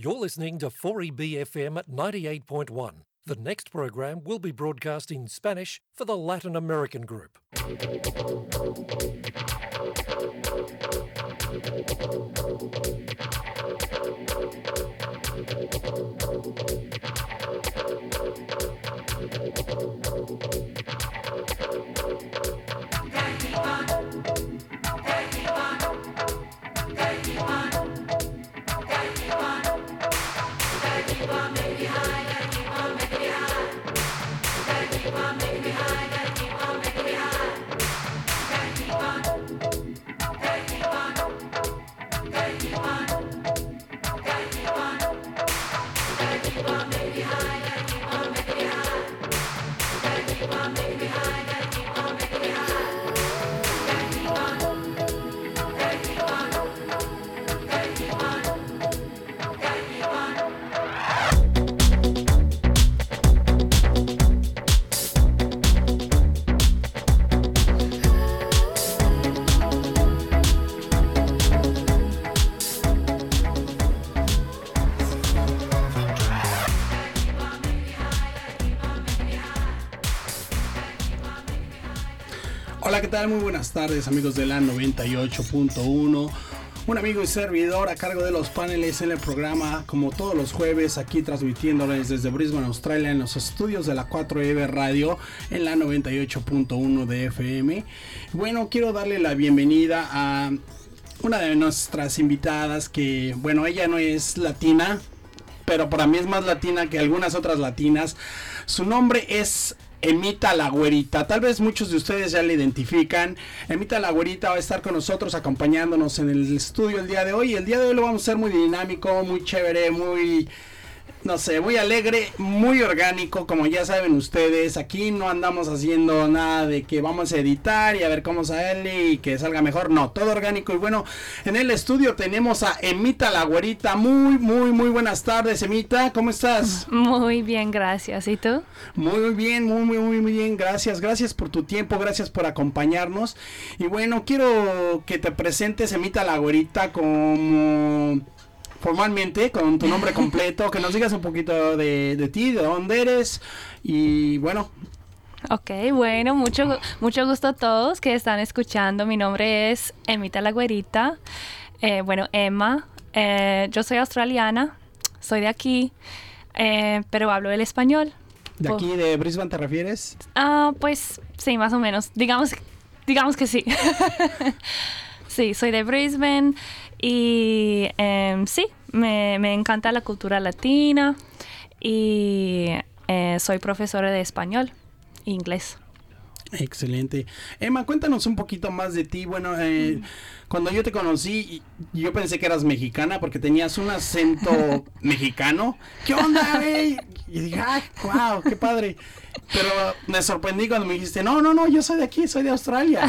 You're listening to 4EBFM at 98.1. The next program will be broadcast in Spanish for the Latin American group. Muy buenas tardes, amigos de la 98.1. Un amigo y servidor a cargo de los paneles en el programa, como todos los jueves, aquí transmitiéndoles desde Brisbane, Australia, en los estudios de la 4EB Radio, en la 98.1 de FM. Bueno, quiero darle la bienvenida a una de nuestras invitadas que, bueno, ella no es latina, pero para mí es más latina que algunas otras latinas. Su nombre es Emita la Güerita. Tal vez muchos de ustedes ya la identifican. Emita la Güerita va a estar con nosotros acompañándonos en el estudio el día de hoy. El día de hoy lo vamos a hacer muy dinámico, muy chévere, muy no sé, muy alegre, muy orgánico, como ya saben ustedes. Aquí no andamos haciendo nada de que vamos a editar y a ver cómo sale y que salga mejor. No, todo orgánico. Y bueno, en el estudio tenemos a Emita la güerita. Muy, muy, muy buenas tardes, Emita. ¿Cómo estás? Muy bien, gracias. ¿Y tú? Muy bien, muy, muy, muy, muy bien. Gracias, gracias por tu tiempo, gracias por acompañarnos. Y bueno, quiero que te presentes, Emita la güerita, como formalmente con tu nombre completo, que nos digas un poquito de, de ti, de dónde eres y bueno. Ok, bueno, mucho, mucho gusto a todos que están escuchando. Mi nombre es Emita La Güerita. Eh, bueno, Emma. Eh, yo soy australiana, soy de aquí, eh, pero hablo el español. ¿De aquí, de Brisbane, te refieres? Ah, pues sí, más o menos. Digamos, digamos que sí. sí, soy de Brisbane. Y eh, sí, me, me, encanta la cultura latina y eh, soy profesora de español e inglés. Excelente. Emma, cuéntanos un poquito más de ti. Bueno, eh, cuando yo te conocí, yo pensé que eras mexicana porque tenías un acento mexicano. ¿Qué onda, güey? Y dije, ¡ay, wow, qué padre! Pero me sorprendí cuando me dijiste, no, no, no, yo soy de aquí, soy de Australia.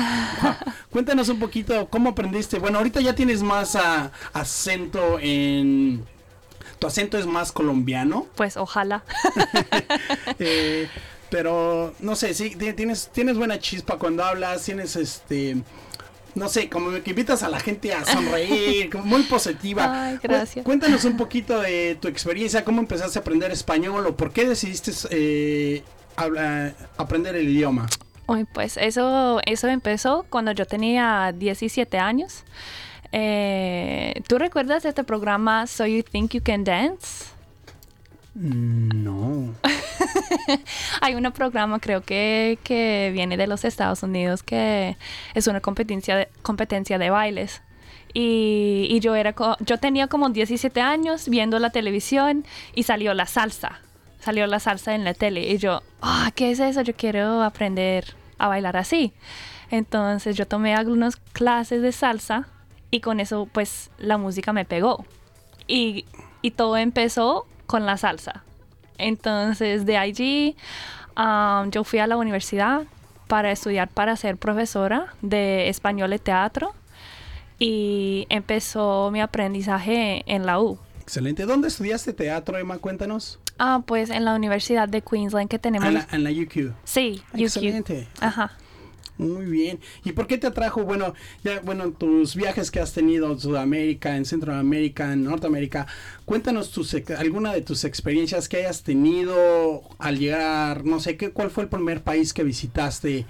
Cuéntanos un poquito, ¿cómo aprendiste? Bueno, ahorita ya tienes más uh, acento en... ¿Tu acento es más colombiano? Pues ojalá. eh, pero no sé, sí, tienes, tienes buena chispa cuando hablas, tienes este no sé, como que invitas a la gente a sonreír, muy positiva. Ay, gracias. Cuéntanos un poquito de tu experiencia, cómo empezaste a aprender español o por qué decidiste eh, habla, aprender el idioma. Pues eso, eso empezó cuando yo tenía 17 años. Eh, ¿Tú recuerdas este programa So You Think You Can Dance? No. Hay un programa, creo que, que viene de los Estados Unidos, que es una competencia de, competencia de bailes. Y, y yo, era yo tenía como 17 años viendo la televisión y salió la salsa. Salió la salsa en la tele. Y yo, ah, ¿qué es eso? Yo quiero aprender a bailar así. Entonces yo tomé algunas clases de salsa y con eso pues la música me pegó. Y, y todo empezó con la salsa. Entonces de allí um, yo fui a la universidad para estudiar para ser profesora de español y teatro y empezó mi aprendizaje en la U. Excelente. ¿Dónde estudiaste teatro, Emma? Cuéntanos. Ah, pues en la Universidad de Queensland que tenemos. En la, en la UQ. Sí, UQ. Excelente. Ajá. Muy bien. ¿Y por qué te atrajo, bueno, ya, bueno, tus viajes que has tenido en Sudamérica, en Centroamérica, en Norteamérica? Cuéntanos tus, alguna de tus experiencias que hayas tenido al llegar, no sé, ¿qué, ¿cuál fue el primer país que visitaste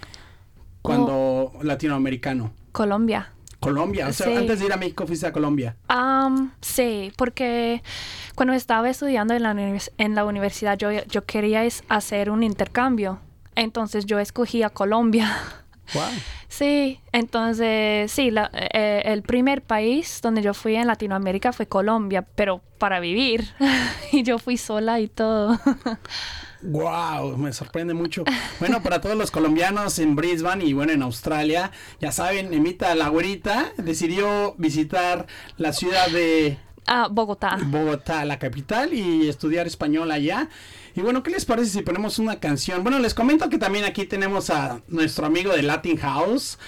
cuando latinoamericano? Colombia. Colombia, o sea, Sí. antes de ir a México fuiste a Colombia. Am, sí, porque cuando estaba estudiando en la, univers- en la universidad yo, yo quería es hacer un intercambio. Entonces yo escogí a Colombia. Wow. Sí, entonces sí, la- eh, el primer país donde yo fui en Latinoamérica fue Colombia, pero para vivir. y yo fui sola y todo. Wow, me sorprende mucho. Bueno, para todos los colombianos en Brisbane y bueno, en Australia, ya saben, Emita la güerita decidió visitar la ciudad de ah, Bogotá. Bogotá, la capital, y estudiar español allá. Y bueno, ¿qué les parece si ponemos una canción? Bueno, les comento que también aquí tenemos a nuestro amigo de Latin House,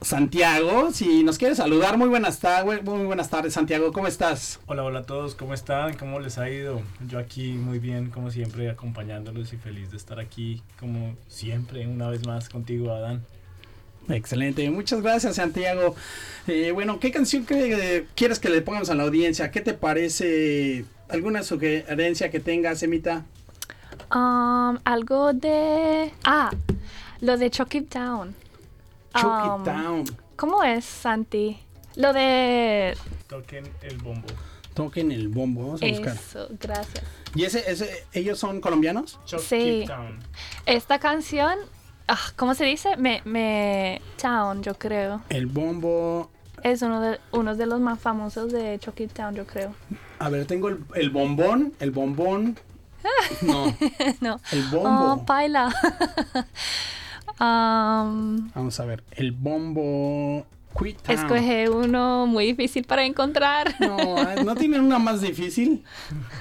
Santiago. Si nos quiere saludar, muy buenas tardes, muy buenas tardes, Santiago, ¿cómo estás? Hola, hola a todos, ¿cómo están? ¿Cómo les ha ido? Yo aquí muy bien, como siempre, acompañándolos y feliz de estar aquí, como siempre, una vez más contigo, Adán. Excelente, muchas gracias Santiago. Eh, bueno, ¿qué canción que, eh, quieres que le pongamos a la audiencia? ¿Qué te parece? ¿Alguna sugerencia que tengas, Emita? Um, algo de... Ah, lo de Chuck It Down. Chuck Um, It Down. ¿Cómo es, Santi? Lo de... Toquen el bombo. Toquen el bombo, vamos a buscar. Eso, gracias. ¿Y ese, ese, ellos son colombianos? Chuck Sí. It Down. Esta canción, ah, ¿cómo se dice? Me, me... Town, yo creo. El bombo. Es uno de, uno de los más famosos de Chuck It Down, yo creo. A ver, tengo el, el bombón, el bombón. No, no. el Oh, bombo. paila. um, Vamos a ver, el bombo. Escogí uno muy difícil para encontrar. No, ah, no tienen una más difícil.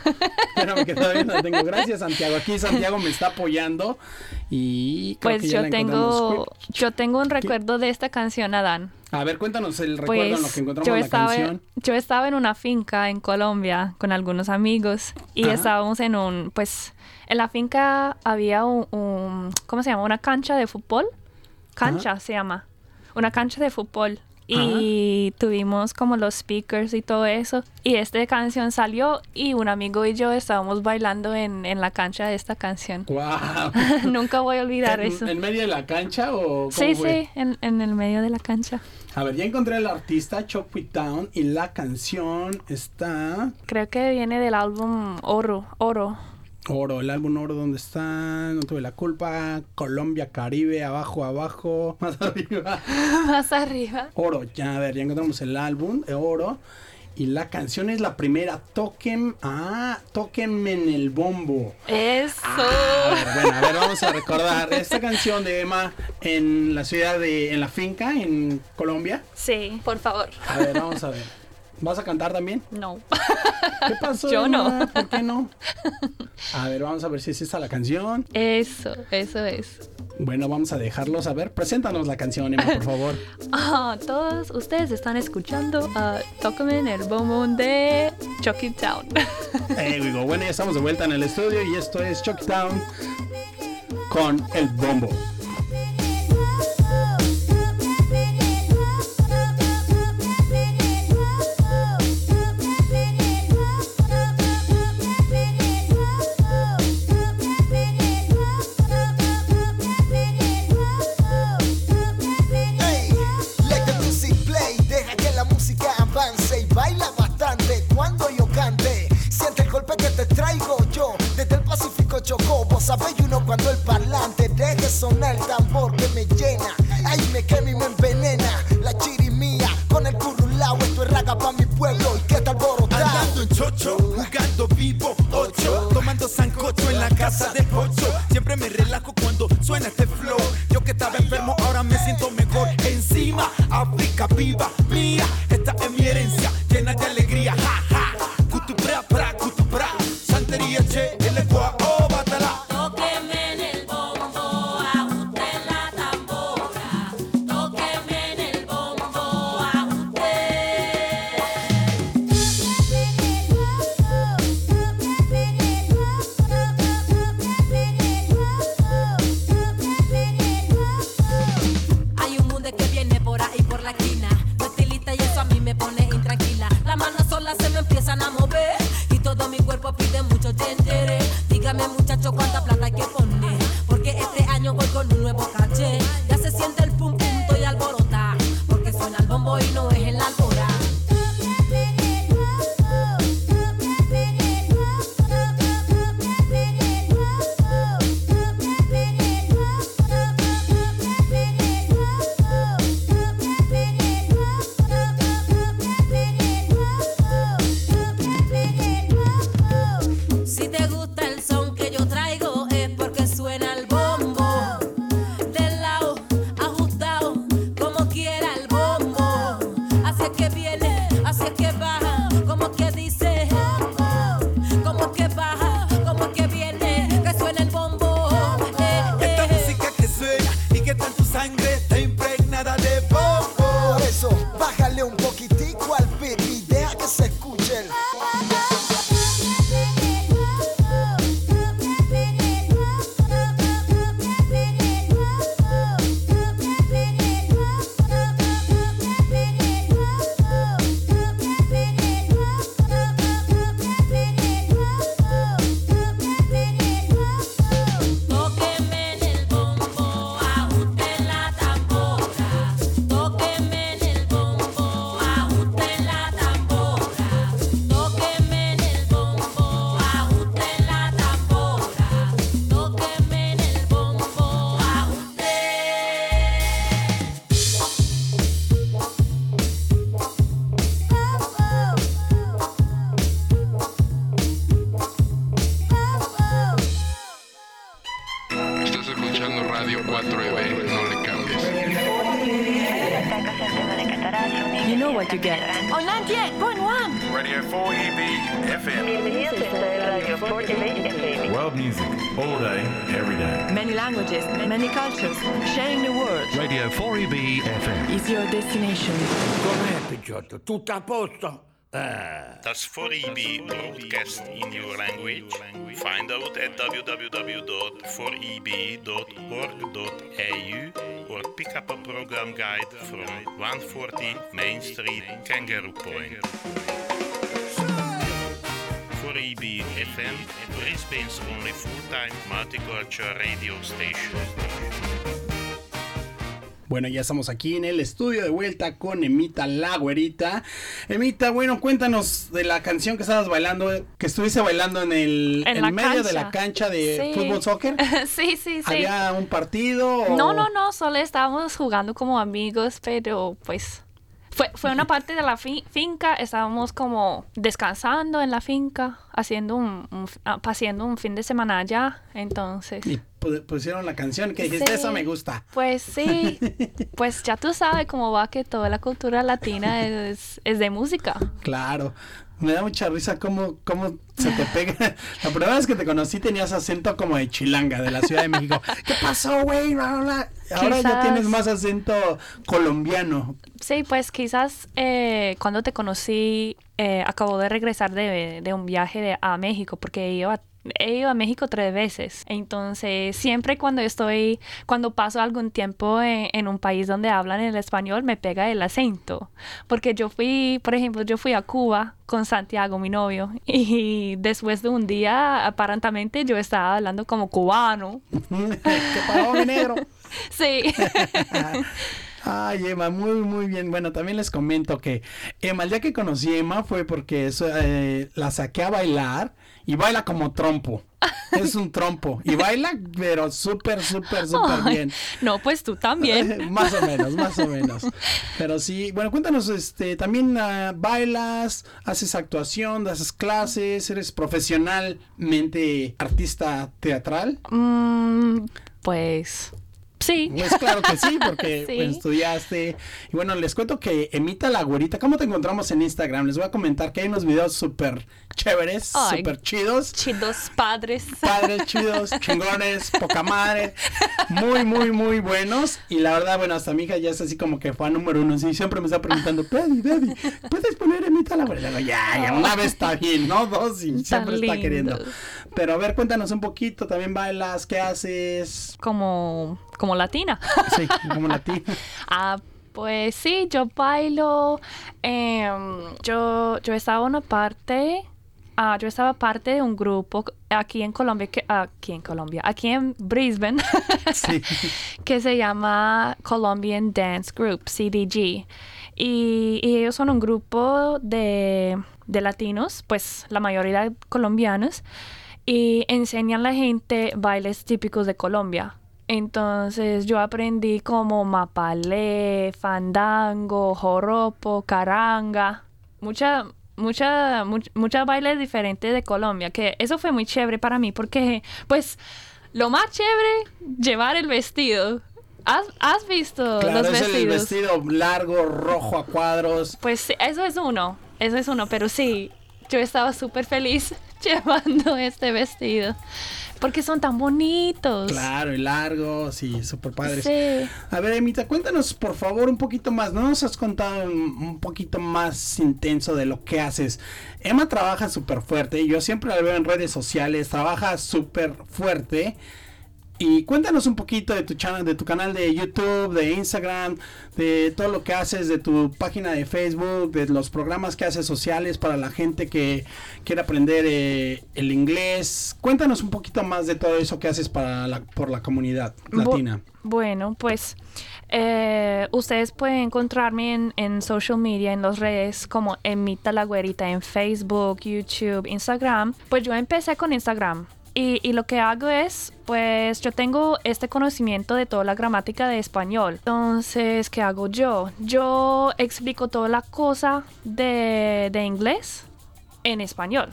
Espérame que todavía no la tengo. Gracias, Santiago. Aquí Santiago me está apoyando. Y creo Pues que ya yo la tengo, yo tengo un recuerdo de esta canción, Adán. A ver, cuéntanos el recuerdo Pues en lo que encontramos yo la estaba, canción. yo estaba en una finca en Colombia con algunos amigos y Ajá. estábamos en un, pues, en la finca había un, un- ¿cómo se llama? Una cancha de fútbol. Cancha se llama. Una cancha de fútbol. Y tuvimos como los speakers y todo eso. Y esta canción salió y un amigo y yo estábamos bailando en, en la cancha de esta canción. ¡Wow! Nunca voy a olvidar eso. ¿En, medio de la cancha o cómo Sí, fue? sí, en, en el medio de la cancha. A ver, ya encontré al artista Chuck It Down y la canción está Creo que viene del álbum Oro, Oro. Oro, el álbum Oro, ¿dónde está? No tuve la culpa. Colombia, Caribe, abajo, abajo, más arriba. Más arriba. Oro, ya, a ver, ya encontramos el álbum de Oro. Y la canción es la primera, Toquen, ah, Tóquenme en el bombo. Eso. A ver, bueno, a ver, vamos a recordar esta canción de Emma en la ciudad de, en la finca, en Colombia. Sí, por favor. A ver, vamos a ver. ¿Vas a cantar también? No. ¿Qué pasó? Yo no. ¿Por qué no? A ver, vamos a ver si es esta la canción. Eso, eso es. Bueno, vamos a dejarlo saber. Preséntanos la canción, Emma, por favor. Ah, todos ustedes están escuchando a Tócame en el bombón de Chucky Town. Eh, digo, bueno, ya estamos de vuelta en el estudio y esto es Chuck Town con el bombo. Sonar el tambor que me llena. Ay, me quema y me envenena. La chirimía con el currulao, esto es raga pa' mi pueblo y que tal borotado. Andando en chocho, jugando vivo, ocho Tomando sancocho en la casa de pocho Siempre me relajo cuando suena este flow Yo que estaba enfermo ahora me siento mejor Encima, África viva, Com'è, Picciotto? Tutto a posto? Eh. Does 4EB broadcast in your language? Find out at www.4eb.org.au or pick up a program guide from 140 Main Street, Kangaroo Point. 4EB FM, Brisbane's only full-time multicultural radio station. Bueno, ya estamos aquí en el estudio de vuelta con Emita la güerita. Emita, bueno, cuéntanos de la canción que estabas bailando, que estuviste bailando en el En medio de la cancha. cancha de Sí. fútbol soccer. sí, sí, sí. ¿Había un partido? o- No, no, no, solo estábamos jugando como amigos, pero pues fue, fue una parte de la fi- finca, estábamos como descansando en la finca, haciendo un, un ah, un fin de semana allá, entonces... Y pu- pusieron la canción que dijiste, Sí. esa me gusta. Pues sí, pues ya tú sabes cómo va que toda la cultura latina es, es de música. Claro. Me da mucha risa cómo, cómo se te pega. La primera vez que te conocí tenías acento como de chilanga, de la Ciudad de México. ¿Qué pasó, güey? Ahora ya tienes más acento colombiano. Sí, pues quizás eh, cuando te conocí, eh, acabo de regresar de, de un viaje de- a México, porque he ido a, he ido a México tres veces. Entonces, siempre cuando estoy, cuando paso algún tiempo en, en un país donde hablan el español, me pega el acento. Porque yo fui, por ejemplo, yo fui a Cuba con Santiago, mi novio, y después de un día, aparentemente, yo estaba hablando como cubano. ¿Qué negro? Sí. Ay, Emma, muy, muy bien. Bueno, también les comento que Emma, el día que conocí a Emma fue porque eso, eh, la saqué a bailar y baila como trompo. Es un trompo. Y baila, pero súper, súper, súper bien. No, pues tú también. más o menos, más o menos. Pero sí, bueno, cuéntanos, este, también ah, bailas, haces actuación, haces clases, eres profesionalmente artista teatral. Mm, pues sí. Pues claro que sí, porque Sí. pues, estudiaste. Y bueno, les cuento que Emita la güerita, ¿cómo te encontramos en Instagram? Les voy a comentar que hay unos videos súper chéveres, súper chidos. Chidos padres. Padres chidos, chingones, poca madre, muy, muy, muy buenos. Y la verdad, bueno, hasta mi hija ya es así como que fan número uno. Sí, siempre me está preguntando, Daddy, Daddy, ¿puedes poner Emita la güerita? Ya, ya, una vez está bien, ¿no? Dos y siempre está queriendo. Pero a ver, cuéntanos un poquito, también bailas, ¿qué haces? Como, como latina. Sí, como latina. Ah, pues sí, yo bailo. em, yo, yo estaba en una parte ah, yo estaba parte de un grupo aquí en Colombia, que, aquí en Colombia, aquí en Brisbane, que se llama Colombian Dance Group, CDG. Y, y ellos son un grupo de, de latinos, pues la mayoría colombianos, y enseñan a la gente bailes típicos de Colombia. Entonces yo aprendí como mapalé, fandango, joropo, caranga, mucha, mucha, much- muchas bailes diferentes de Colombia, que eso fue muy chévere para mí porque pues lo más chévere, llevar el vestido. ¿Has, has visto Claro, los es el vestidos? vestido largo, rojo a cuadros. Pues eso es uno, eso es uno, pero sí, yo estaba súper feliz llevando este vestido porque son tan bonitos. Claro, y largos y súper padres. Sí. A ver, Emita, cuéntanos por favor un poquito más. ¿No nos has contado un, un poquito más intenso de lo que haces? Emma trabaja súper fuerte. Yo siempre la veo en redes sociales. Trabaja súper fuerte. Y cuéntanos un poquito de tu channel, de tu canal de YouTube, de Instagram, de todo lo que haces, de tu página de Facebook, de los programas que haces sociales para la gente que quiere aprender eh, el inglés. Cuéntanos un poquito más de todo eso que haces para la, por la comunidad Bu- latina. Bueno, pues eh, ustedes pueden encontrarme en, en social media, en las redes como Emita la Güerita en Facebook, YouTube, Instagram. Pues yo empecé con Instagram. Y, lo que hago es, pues yo tengo este conocimiento de toda la gramática de español. Entonces, ¿qué hago yo? Yo explico toda la cosa de, de inglés en español.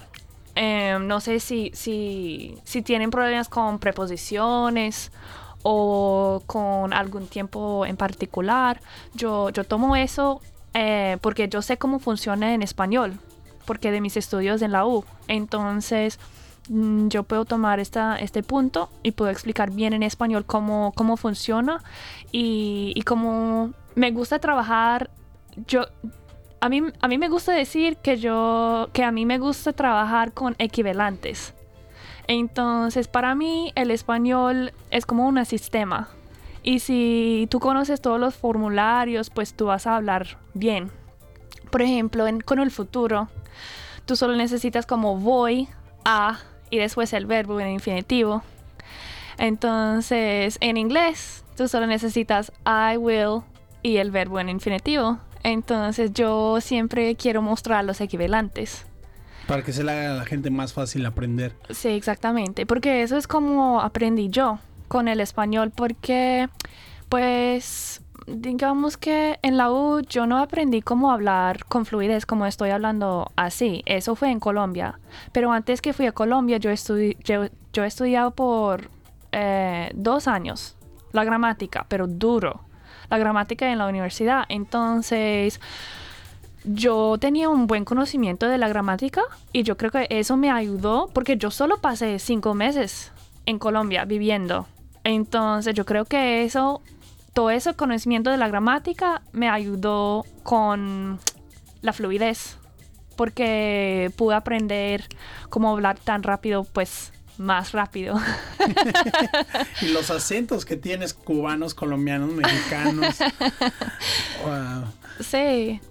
Em, no sé si, si, si tienen problemas con preposiciones o con algún tiempo en particular. Yo, yo tomo eso eh, porque yo sé cómo funciona en español, porque de mis estudios en la U. Entonces, yo puedo tomar esta, este punto y puedo explicar bien en español cómo, cómo funciona y, y cómo me gusta trabajar. Yo, a mí, a mí me gusta decir que yo, que a mí me gusta trabajar con equivalentes. Entonces, para mí, el español es como un sistema. Y si tú conoces todos los formularios, pues tú vas a hablar bien. Por ejemplo, en- con el futuro, tú solo necesitas como voy a y después el verbo en infinitivo. Entonces, en inglés, tú solo necesitas I will y el verbo en infinitivo. Entonces, yo siempre quiero mostrar los equivalentes. Para que se le haga a la gente más fácil aprender. Sí, exactamente, porque eso es como aprendí yo con el español, porque pues digamos que en la U yo no aprendí cómo hablar con fluidez como estoy hablando así, eso fue en Colombia, pero antes que fui a Colombia yo, estudi yo, por eh, dos años la gramática, pero duro, la gramática en la universidad, entonces yo tenía un buen conocimiento de la gramática y yo creo que eso me ayudó porque yo solo pasé cinco meses en Colombia viviendo. Entonces yo creo que eso, todo ese conocimiento de la gramática me ayudó con la fluidez porque pude aprender cómo hablar tan rápido, pues más rápido. Y los acentos que tienes cubanos, colombianos, mexicanos. Wow. Sí.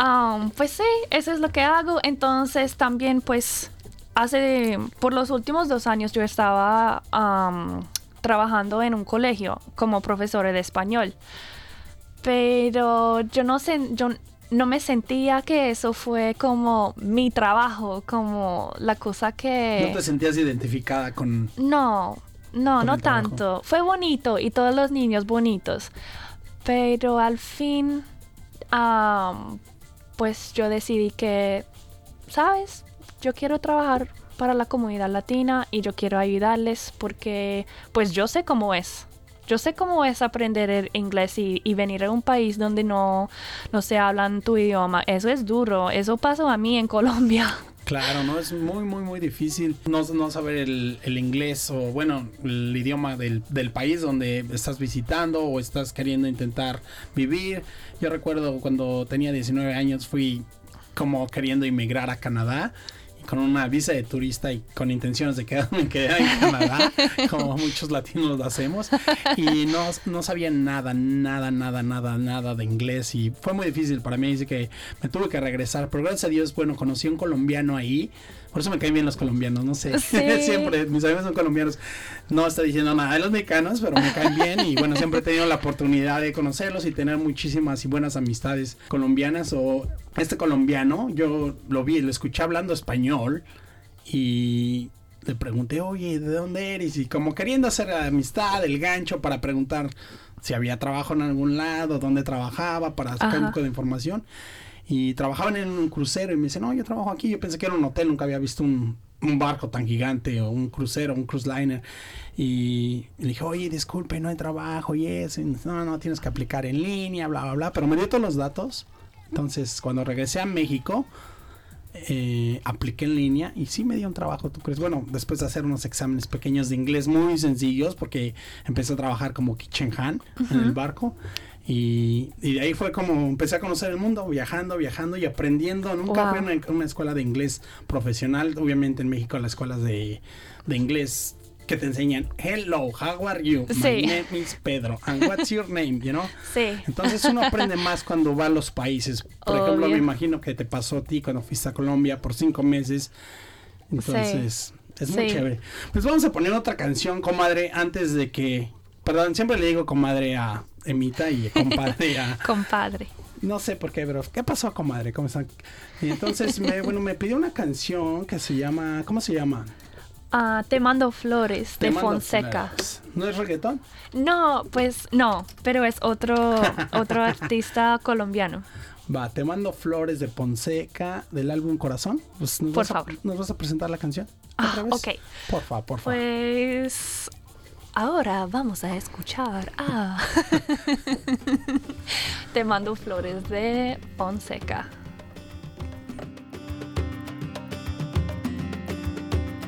Um, pues sí, eso es lo que hago. Entonces también pues hace, por los últimos dos años yo estaba um, trabajando en un colegio como profesora de español. Pero yo no sé, yo no me sentía que eso fue como mi trabajo, como la cosa que... No te sentías identificada con... No, no, con no trabajo. tanto. Fue bonito y todos los niños bonitos. Pero al fin, pues yo decidí que, ¿sabes? Yo quiero trabajar para la comunidad latina y yo quiero ayudarles porque, pues yo sé cómo es. Yo sé cómo es aprender el inglés y, venir a un país donde no, no se hablan tu idioma. Eso es duro. Eso pasó a mí en Colombia. Claro, ¿no? Es muy, muy, muy difícil no, no saber el, inglés o, bueno, el idioma del, del país donde estás visitando o estás queriendo intentar vivir. Yo recuerdo cuando tenía 19 años fui como queriendo emigrar a Canadá con una visa de turista y con intenciones de quedarme quedar en Canadá, como muchos latinos lo hacemos. Y no, no sabía nada, nada, nada, nada, nada de inglés y fue muy difícil para mí. Así que me tuve que regresar. Pero gracias a Dios, bueno, conocí a un colombiano ahí Por eso me caen bien los colombianos, no sé. Sí. siempre, mis amigos son colombianos. No estoy diciendo nada de los mexicanos, pero me caen bien. Y bueno, siempre he tenido la oportunidad de conocerlos y tener muchísimas y buenas amistades colombianas. O este colombiano, yo lo vi, lo escuché hablando español y le pregunté, oye, ¿de dónde eres? Y como queriendo hacer amistad, el gancho para preguntar si había trabajo en algún lado, dónde trabajaba, para sacar un poco de información. Y trabajaban en un crucero y me dice, no, yo trabajo aquí. Yo pensé que era un hotel, nunca había visto un, un barco tan gigante o un crucero, un cruise liner. Y le dije, oye, disculpe, no hay trabajo y eso. Y no, no, tienes que aplicar en línea, bla, bla, bla. Pero me dio todos los datos. Entonces, cuando regresé a México, eh, apliqué en línea y sí me dio un trabajo, ¿tú crees? Bueno, después de hacer unos exámenes pequeños de inglés muy sencillos, porque empecé a trabajar como kitchen hand en el barco. Y, y de ahí fue como empecé a conocer el mundo, viajando, viajando y aprendiendo. Nunca Wow. fui a una, una escuela de inglés profesional. Obviamente en México las escuelas de, de inglés que te enseñan Hello, how are you? My Sí. name is Pedro. And what's your name? You know? Sí. Entonces uno aprende más cuando va a los países. Por ejemplo, me imagino que te pasó a ti cuando fuiste a Colombia por cinco meses. Entonces, es muy Sí. chévere. Pues vamos a poner otra canción, comadre, antes de que... Perdón, siempre le digo comadre a Emita y compadre a... Compadre. No sé por qué, pero ¿qué pasó, comadre? ¿Cómo están? Y entonces, me, bueno, me pidió una canción que se llama... ¿Cómo se llama? Ah, te mando flores Te de mando Fonseca. flores. ¿No es reggaetón? No, pues no, pero es otro, otro artista colombiano. Va, te mando flores de Ponseca del álbum Corazón. Pues, ¿nos Por vas a- favor. ¿Nos vas a presentar la canción? Ah, ok. Por favor, por favor. Pues ahora vamos a escuchar a Te mando flores de Fonseca.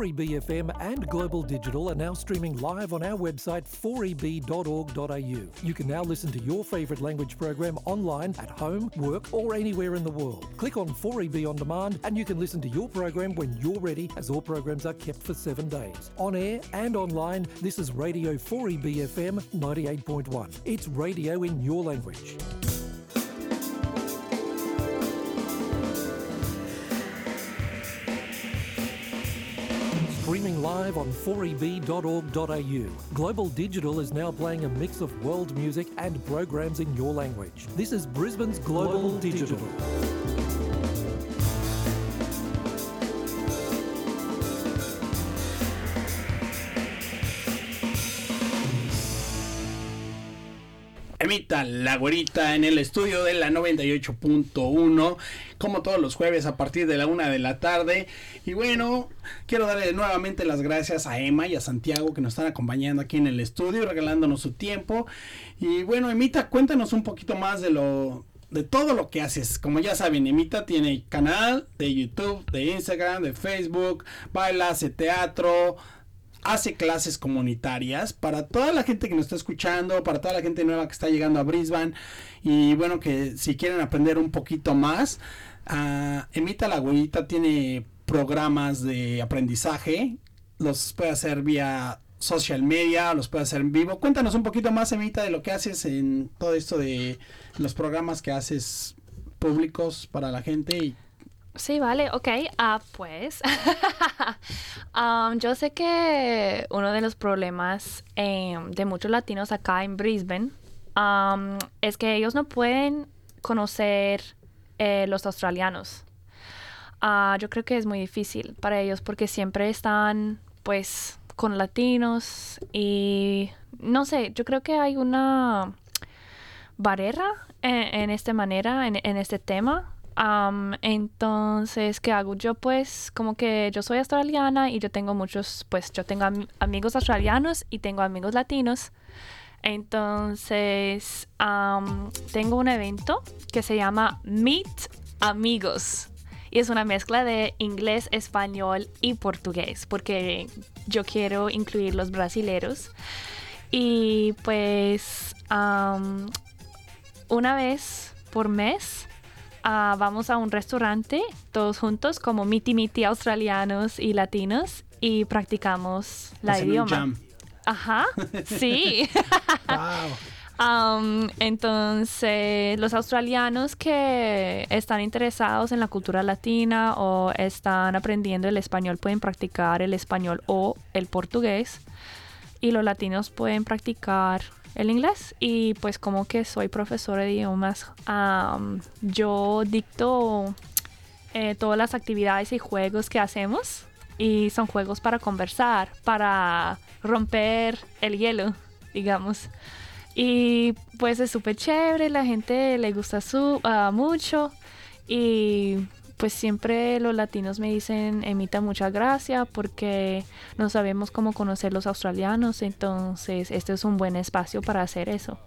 4EBFM and Global Digital are now streaming live on our website 4eb.org.au. You can now listen to your favourite language program online at home, work, or anywhere in the world. Click on 4EB on demand and you can listen to your program when you're ready, as all programs are kept for seven days. On air and online, this is Radio 4EBFM 98.1. It's radio in your language. Streaming live on 4eb.org.au. Global Digital is now playing a mix of world music and programs in your language. This is Brisbane's Global, Digital. Emita la güerita en el estudio de la 98.1, como todos los jueves a partir de la una de la tarde. Y bueno, quiero darle nuevamente las gracias a Emma y a Santiago que nos están acompañando aquí en el estudio, regalándonos su tiempo. Y bueno, Emita, cuéntanos un poquito más de lo de todo lo que haces. Como ya saben, Emita tiene canal de YouTube, de Instagram, de Facebook, baila, hace teatro, hace clases comunitarias para toda la gente que nos está escuchando, para toda la gente nueva que está llegando a Brisbane y bueno que si quieren aprender un poquito más, uh, Emita la Güeyita tiene programas de aprendizaje, los puede hacer vía social media, los puede hacer en vivo. Cuéntanos un poquito más, Emita, de lo que haces en todo esto de los programas que haces públicos para la gente y Sí, vale, ok. Ah, pues. um, yo sé que uno de los problemas eh, de muchos latinos acá en Brisbane um, es que ellos no pueden conocer eh, los australianos. Uh, yo creo que es muy difícil para ellos porque siempre están, pues, con latinos y no sé, yo creo que hay una barrera en, en esta manera, en este tema. Um, entonces, ¿qué hago? Yo pues como que yo soy australiana y yo tengo muchos, pues yo tengo am amigos australianos y tengo amigos latinos. Entonces, um, tengo un evento que se llama Meet Amigos. Y es una mezcla de inglés, español y portugués, porque yo quiero incluir los brasileros. Y pues um, una vez por mes uh, vamos a un restaurante todos juntos como miti miti australianos y latinos y practicamos la Hacen un idioma. jam. Ajá, sí. Um, entonces, los australianos que están interesados en la cultura latina o están aprendiendo el español pueden practicar el español o el portugués y los latinos pueden practicar el inglés y pues como que soy profesora de idiomas yo dicto eh, todas las actividades y juegos que hacemos y son juegos para conversar para romper el hielo digamos. Y pues es súper chévere la gente le gusta su, uh, mucho y pues siempre los latinos me dicen, Emita, muchas gracias porque no sabemos cómo conocer los australianos, entonces este es un buen espacio para hacer eso.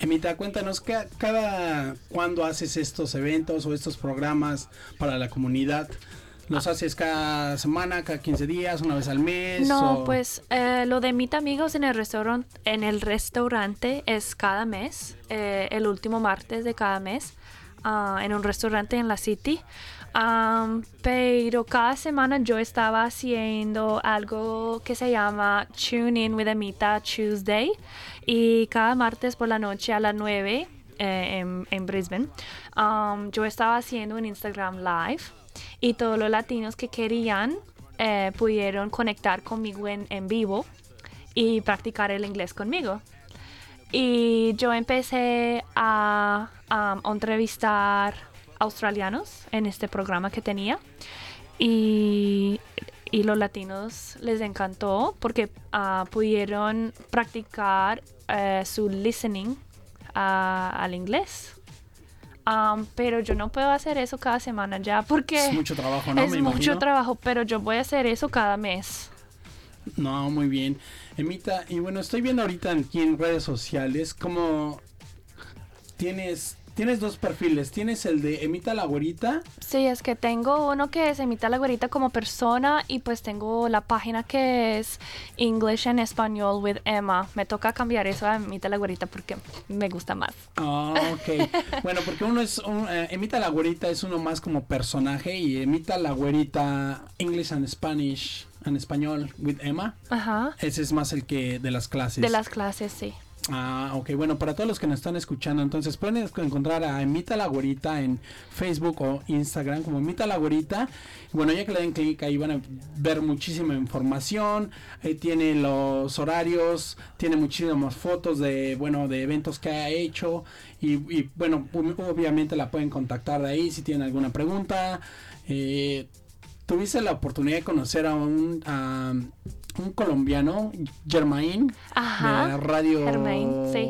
Emita, cuéntanos, ¿ca- ¿cada cuándo haces estos eventos o estos programas para la comunidad? ¿Los haces cada semana, cada 15 días, una vez al mes? No, o- pues eh, lo de Mita Amigos en el, restauran- en el restaurante es cada mes, eh, el último martes de cada mes, ah, en un restaurante en la City. Am, pero cada semana yo estaba haciendo algo que se llama Tune In with Amita Tuesday y cada martes por la noche a las 9 eh, en, Brisbane am, yo estaba haciendo un Instagram Live y todos los latinos que querían eh, pudieron conectar conmigo en vivo y practicar el inglés conmigo. Y yo empecé a, a entrevistar australianos en este programa que tenía y, y los latinos les encantó porque ah, pudieron practicar eh, su listening ah, al inglés. Um, pero yo no puedo hacer eso cada semana ya porque Es mucho trabajo, ¿no? es Me mucho imagino. trabajo, pero yo voy a hacer eso cada mes. No, muy bien. Emita, y bueno, estoy viendo ahorita aquí en redes sociales como tienes tienes dos perfiles. Tienes el de Emita la Güerita. Sí, es que tengo uno que es Emita la Güerita como persona y pues tengo la página que es English en Español with Emma. Me toca cambiar eso a Emita la Güerita porque me gusta más. Ah, ok. bueno, porque uno es. un- eh, Emita la Güerita es uno más como personaje y Emita la Güerita English and Spanish en español with Emma. Ajá. Ese es más el que de las clases. De las clases, sí. Ah, ok. Bueno, para todos los que nos están escuchando, entonces pueden encontrar a Emita la Güerita en Facebook o Instagram como Emita la Güerita. Bueno, ya que le den clic ahí van a ver muchísima información. Ahí tiene los horarios, tiene muchísimas fotos de, bueno, de eventos que ha hecho. Y, y, bueno, ob- obviamente la pueden contactar de ahí si tienen alguna pregunta. Eh, Tuviste la oportunidad de conocer a un, a un colombiano, Germain, Ajá, de Radio. Germain, sí.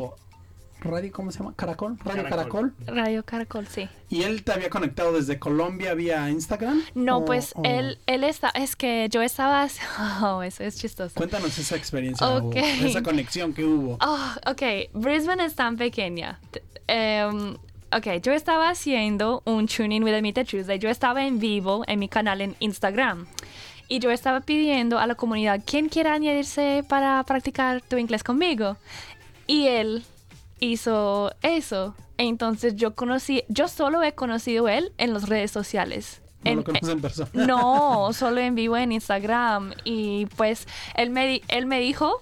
Radio, ¿cómo se llama? Caracol. Radio Caracol. Caracol. Radio Caracol, sí. ¿Y él te había conectado desde Colombia vía Instagram? No, ¿O- pues o- él, él está, es que yo estaba, oh, eso es chistoso. Cuéntanos esa experiencia, o Ok. esa conexión que hubo. Oh, ok, Brisbane es tan pequeña. Em, ok, yo estaba haciendo un tuning with Amita Tuesday. Yo estaba en vivo en mi canal en Instagram. Y yo estaba pidiendo a la comunidad, ¿quién quiere añadirse para practicar tu inglés conmigo? Y él hizo eso. Entonces yo conocí, yo solo he conocido él en las redes sociales. No En- lo conoces en persona. no, solo en vivo en Instagram. Y pues él me, él me dijo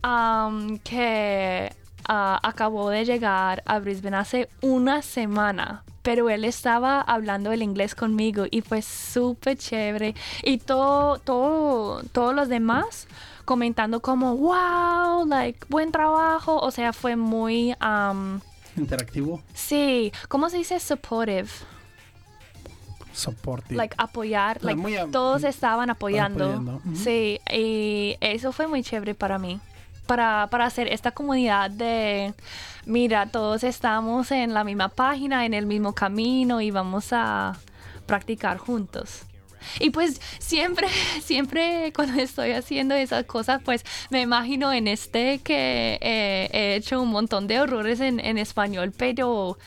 am, que ah, acabó de llegar a Brisbane hace una semana. Pero él estaba hablando el inglés conmigo y fue súper chévere. Y todo, todo, todos los demás comentando como, wow, like, buen trabajo. O sea, fue muy, am, Interactivo, sí, ¿cómo se dice? Supportive soporte. like apoyar, like, muy todos estaban apoyando. Sí, y eso fue muy chévere para mí. Para, para hacer esta comunidad de, mira, todos estamos en la misma página, en el mismo camino y vamos a practicar juntos. Y pues siempre, siempre cuando estoy haciendo esas cosas, pues me imagino en este que eh, he hecho un montón de errores en, en español, pero,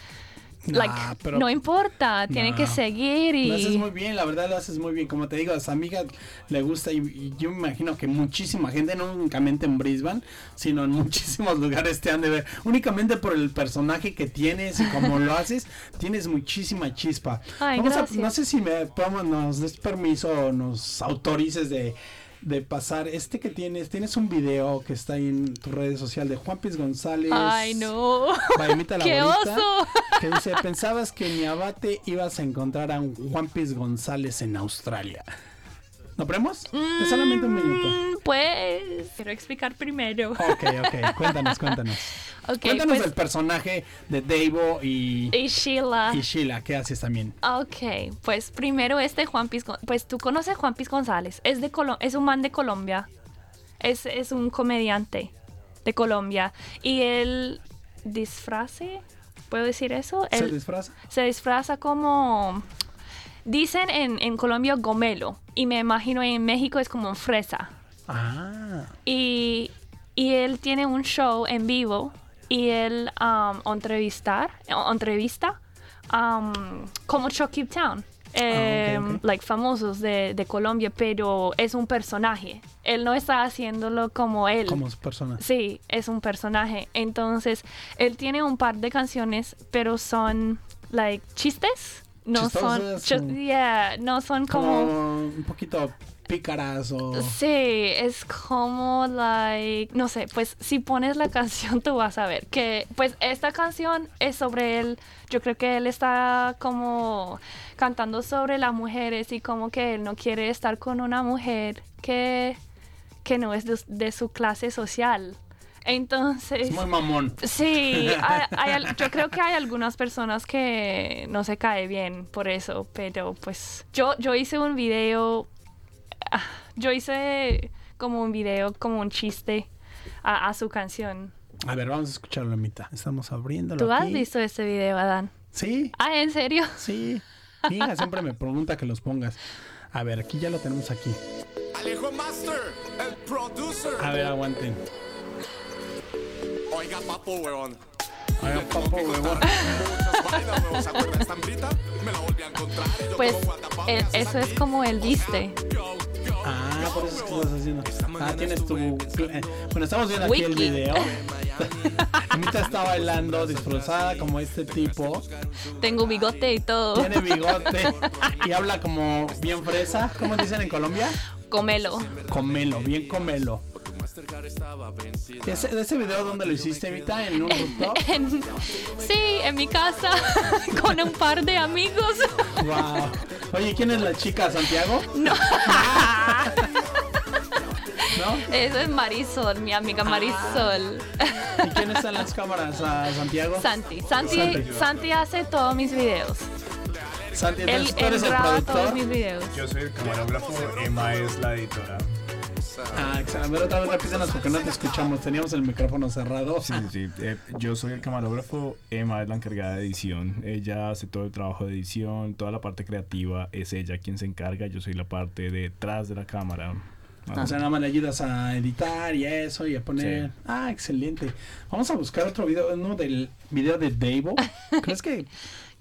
like, Nah, pero- no importa, tienen que No. seguir y... Lo haces muy bien, la verdad lo haces muy bien. Como te digo, a esa amiga le gusta y, y yo me imagino que muchísima gente, no únicamente en Brisbane, sino en muchísimos lugares te han de ver. Únicamente por el personaje que tienes y cómo lo haces, tienes muchísima chispa. Ay, Vamos a- no sé si me podemos, nos des permiso o nos autorices de, de pasar este que tienes. Tienes un video que está ahí en tu redes social de Juan Piz González. Ay, no. La ¡Qué Bonita, oso! Que dice, pensabas que en mi abate ibas a encontrar a un Juan Piz González en Australia. ¿Lo ponemos? Es solamente un minuto. Mm, Pues quiero explicar primero. Ok, ok, cuéntanos, cuéntanos. Ok, cuéntanos pues- del personaje de Davo y, Y Sheila. y Sheila, ¿qué haces también? Ok, pues primero este Juan Piz, pues tú conoces Juan Piz González, es de Colo- es un man de Colombia, es, es un comediante de Colombia y él disfrace, ¿puedo decir eso? ¿Se Él disfraza? se disfraza como, dicen en, en Colombia gomelo y me imagino en México es como fresa. Ah, Y, y él tiene un show en vivo y él um, entrevistar, entrevista um, como Chucky Town. eh, like famosos de, de Colombia, pero es un personaje. Él no está haciéndolo como él. como su persona. Sí, es un personaje. Entonces, él tiene un par de canciones, pero son like chistes. No son, como- yeah, no son Como como un poquito pícaras o... Sí, es como, like, no sé, pues si pones la canción tú vas a ver que, pues esta canción es sobre él, yo creo que él está como cantando sobre las mujeres y como que él no quiere estar con una mujer que, que no es de, de su clase social. Entonces... Es muy mamón. Sí, hay- hay yo creo que hay algunas personas que no se cae bien por eso, pero pues yo, yo hice un video, ah, yo hice como un video, como un chiste a, a su canción. A ver, vamos a escucharlo, a mitad. Estamos abriéndolo ¿Tú has aquí. visto este video, Adán? Sí. Ah, ¿en serio? Sí. Mi hija siempre me pregunta que los pongas. A ver, aquí ya lo tenemos aquí. Alejo Master, el producer. A ver, aguanten. Oiga, papo. Ay, papo, huevón. Pues eh, eso es como él viste. Ah, por eso es que estás haciendo. Ah, tienes tu. eh, Bueno, estamos viendo aquí el video. Anita está bailando disfrazada como este tipo. Tengo bigote y todo. Tiene bigote y habla como bien fresa. ¿Cómo dicen en Colombia? Comelo. Comelo, bien comelo. ¿Ese, ¿Ese video dónde lo hiciste, Evita? ¿En un rooftop? En- sí, en mi casa con un par de amigos. Wow. Oye, ¿quién es la chica? ¿Santiago? No. ¿No? Eso es Marisol, mi amiga Marisol. ¿Y quién está en las cámaras? ¿A Santiago? Santi. Santi. Santi. Santi hace todos mis videos. Santi, Él, él eres el graba todos productor. mis videos. Yo soy el camarógrafo, Emma es la editora. Ah, A ver, otra vez repítenos porque no te escuchamos. Teníamos el micrófono cerrado. Sí, sí, sí. Eh, yo soy el camarógrafo, Emma es la encargada de edición. Ella hace todo el trabajo de edición, toda la parte creativa es ella quien se encarga. Yo soy la parte detrás de la cámara. Ah. O sea, nada más le ayudas a editar y eso y a poner. Sí. Ah, excelente. Vamos a buscar otro video, uno del video de Davo. ¿Crees que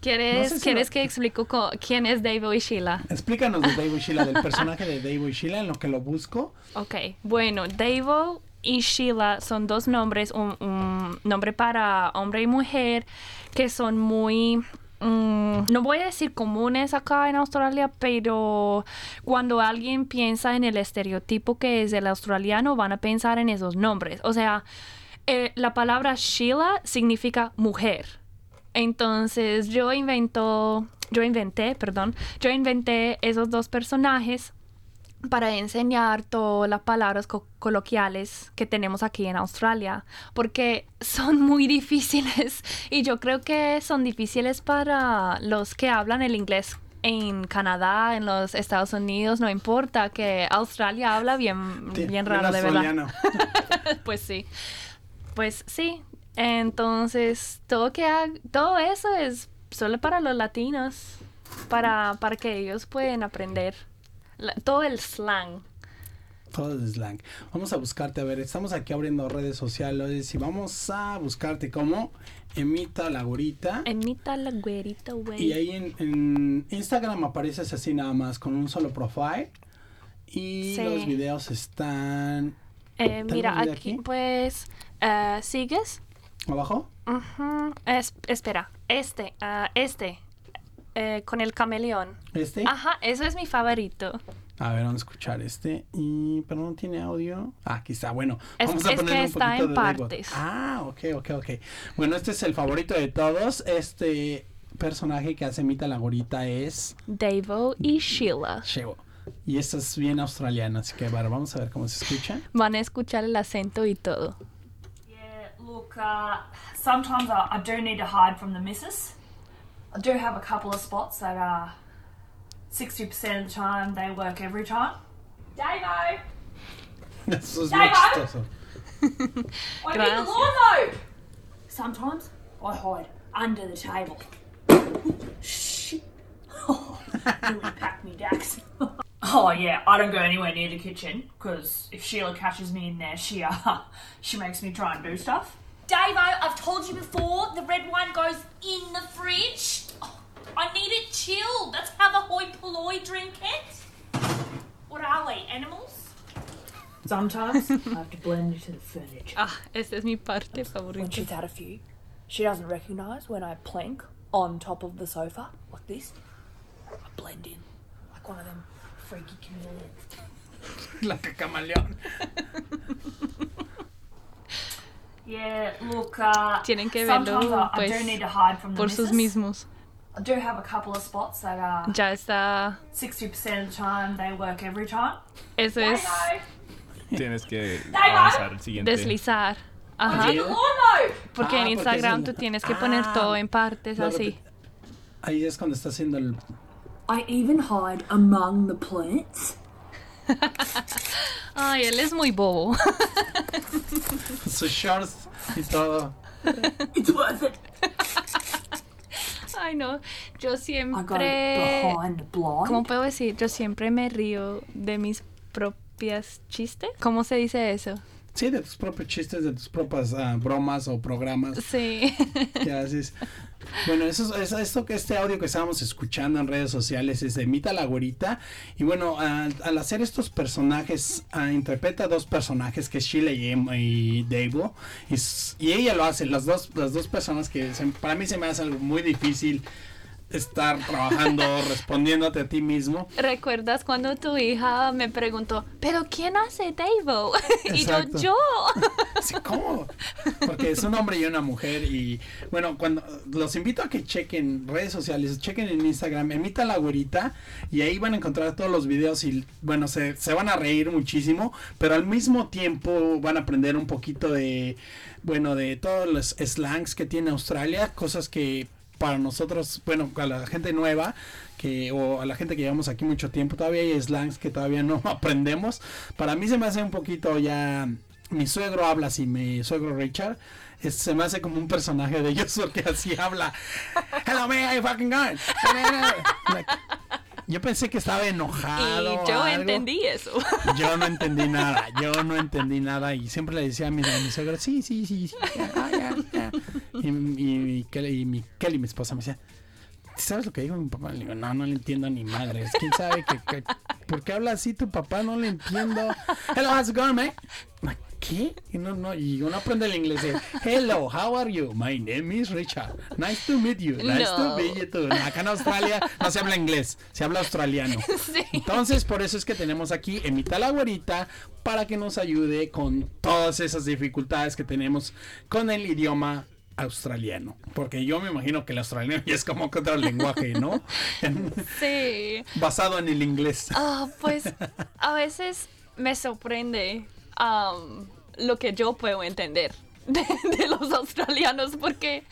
¿Quieres, No sé si ¿quieres lo- que explico co- quién es Dave y Sheila? Explícanos de Davo y Sheila, del personaje de Davo y Sheila, en lo que lo busco. Ok, bueno, Davo y Sheila son dos nombres, un, un nombre para hombre y mujer, que son muy, mm, no voy a decir comunes acá en Australia, pero cuando alguien piensa en el estereotipo que es el australiano, van a pensar en esos nombres. O sea, eh, la palabra Sheila significa mujer. Entonces yo invento, yo inventé, perdón, yo inventé esos dos personajes para enseñar todas las palabras co- coloquiales que tenemos aquí en Australia, porque son muy difíciles y yo creo que son difíciles para los que hablan el inglés en Canadá, en los Estados Unidos, no importa, que Australia habla bien, Sí, bien raro, de verdad. pues sí. Pues sí. Entonces, todo que todo eso es solo para los latinos, para, para que ellos puedan aprender la- todo el slang. Todo es slang. Vamos a buscarte, a ver, estamos aquí abriendo redes sociales y vamos a buscarte como Emita la Gorita. Emita la güerita, güey. Y ahí en, en Instagram apareces así nada más, con un solo profile. Y Sí. los videos están Eh, ¿Tengo mira, aquí, aquí? pues, eh, ¿sigues? Abajo. Es- espera, este, ah, este, eh, con el camaleón. Este. Ajá, eso es mi favorito. A ver, vamos a escuchar este. Y, pero no tiene audio. Ah, aquí está. Bueno, Es- vamos a es que un está poquito en de partes. Ah, ok, ok, ok. Bueno, este es el favorito de todos. Este personaje que hace Emita la Gorita es Davo y Sheila. Shevo. Y esta es bien australiana, así que bueno, vamos a ver cómo se escucha. Van a escuchar el acento y todo. Look, uh, sometimes I, I do need to hide from the missus. I do have a couple of spots that are 60% of the time they work every time. Davo! Eso es muy Davo! chistoso. I need the Gracias. lawn mowed! Sometimes I hide under the table. Shit. Oh, nearly packed me dax. oh yeah, I don't go anywhere near the kitchen because if Sheila catches me in there, she uh, she makes me try and do stuff. Davo, I've told you before, the red wine goes in the fridge. Oh, I need it chilled. Let's have a hoi polloi drink it. What are we, animals? Sometimes I have to blend into the furniture. Ah, esta es mi parte When favorita. she's had a few, she doesn't recognise when I plank on top of the sofa like this. I blend in like one of them freaky chameleons. a cacamaleón. Yeah, look, uh, Tienen que verlo I, I do pues, need to hide from the por sus mismos. I do have a couple of spots that uh, Ya está. 60% of the time they work every time. Eso es Tienes que avanzar al siguiente. deslizar. Ajá. Porque Ah, en Instagram tú el- tienes que poner Ah. todo en partes así. Ahí es cuando está haciendo el. I even hide among the plants. Ay, él es muy bobo. sus shorts y todo. It's worth it. Ay, no. Yo siempre. ¿Cómo puedo decir? Yo siempre me río de mis propias chistes. ¿Cómo se dice eso? Sí, de tus propios chistes, de tus propias ah, bromas o programas Sí. que haces. Bueno, eso, es- esto que este audio que estábamos escuchando en redes sociales es de Mita la. Y bueno, al, hacer estos personajes, ah, interpreta dos personajes que es Sheila y, Em- y y ella lo hace, las dos, las dos personas que se- para mí se me hace algo muy difícil estar trabajando, respondiéndote a ti mismo. ¿Recuerdas cuando tu hija me preguntó, ¿pero quién hace Davo? y yo, yo. Sí, ¿cómo? Porque es un hombre y una mujer y bueno, cuando los invito a que chequen redes sociales, chequen en Instagram, emita la güerita y ahí van a encontrar todos los videos y bueno, se, se van a reír muchísimo, pero al mismo tiempo van a aprender un poquito de, bueno, de todos los slangs que tiene Australia, cosas que para nosotros, bueno, a la gente nueva, que, o a la gente que llevamos aquí mucho tiempo, todavía hay slangs que todavía no aprendemos. Para mí se me hace un poquito ya. Mi suegro habla así, mi suegro Richard. es- se me hace como un personaje de ellos porque así habla. Hello, how you fucking going? Like, yo pensé que estaba enojado. Y yo algo. entendí eso. Yo no entendí nada, yo no entendí nada y siempre le decía a mi, a mi suegro, sí, sí, sí, sí, ya, ya, ya". Y, y, y Kelly, y mi Kelly, mi esposa, me decía, ¿sabes lo que dijo mi papá? Le digo, no, no le entiendo ni madre. ¿Quién sabe que, que- por qué habla así tu papá? No le entiendo. Hello, how's it going, man? ¿Qué? Y no, no, y uno aprende el inglés. eh, Hello, how are you? My name is Richard. Nice to meet you. Nice No. to meet you too. Acá en Australia no se habla inglés, se habla australiano. Entonces, por eso es que tenemos aquí Emita la Güerita para que nos ayude con todas esas dificultades que tenemos con el idioma australiano. Porque yo me imagino que el australiano ya es como que otro lenguaje, ¿no? Sí. Basado en el inglés. Ah, pues a veces me sorprende am, lo que yo puedo entender de, los australianos porque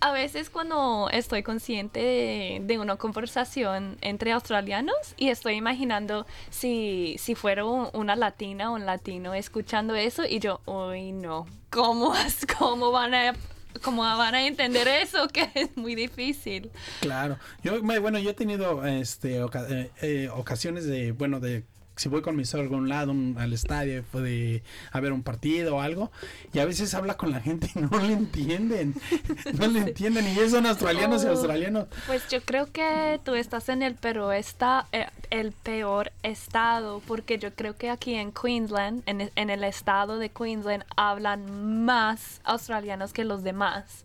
a veces cuando estoy consciente de, una conversación entre australianos y estoy imaginando si, si fuera un- una latina o un latino escuchando eso y yo, uy no, ¿cómo, cómo van a... ¿Cómo van a entender eso? Que es muy difícil. Claro. Yo, bueno, yo he tenido este, eh, eh, ocasiones de, bueno, de si voy con mi suegro a un lado, un- al estadio, fue de a ver un partido o algo, y a veces habla con la gente y no le entienden. No le entienden, y ellos son australianos y Oh. australianos. Pues yo creo que tú estás en el pero está eh, el peor estado porque yo creo que aquí en Queensland, en, en el estado de Queensland, hablan más australianos que los demás.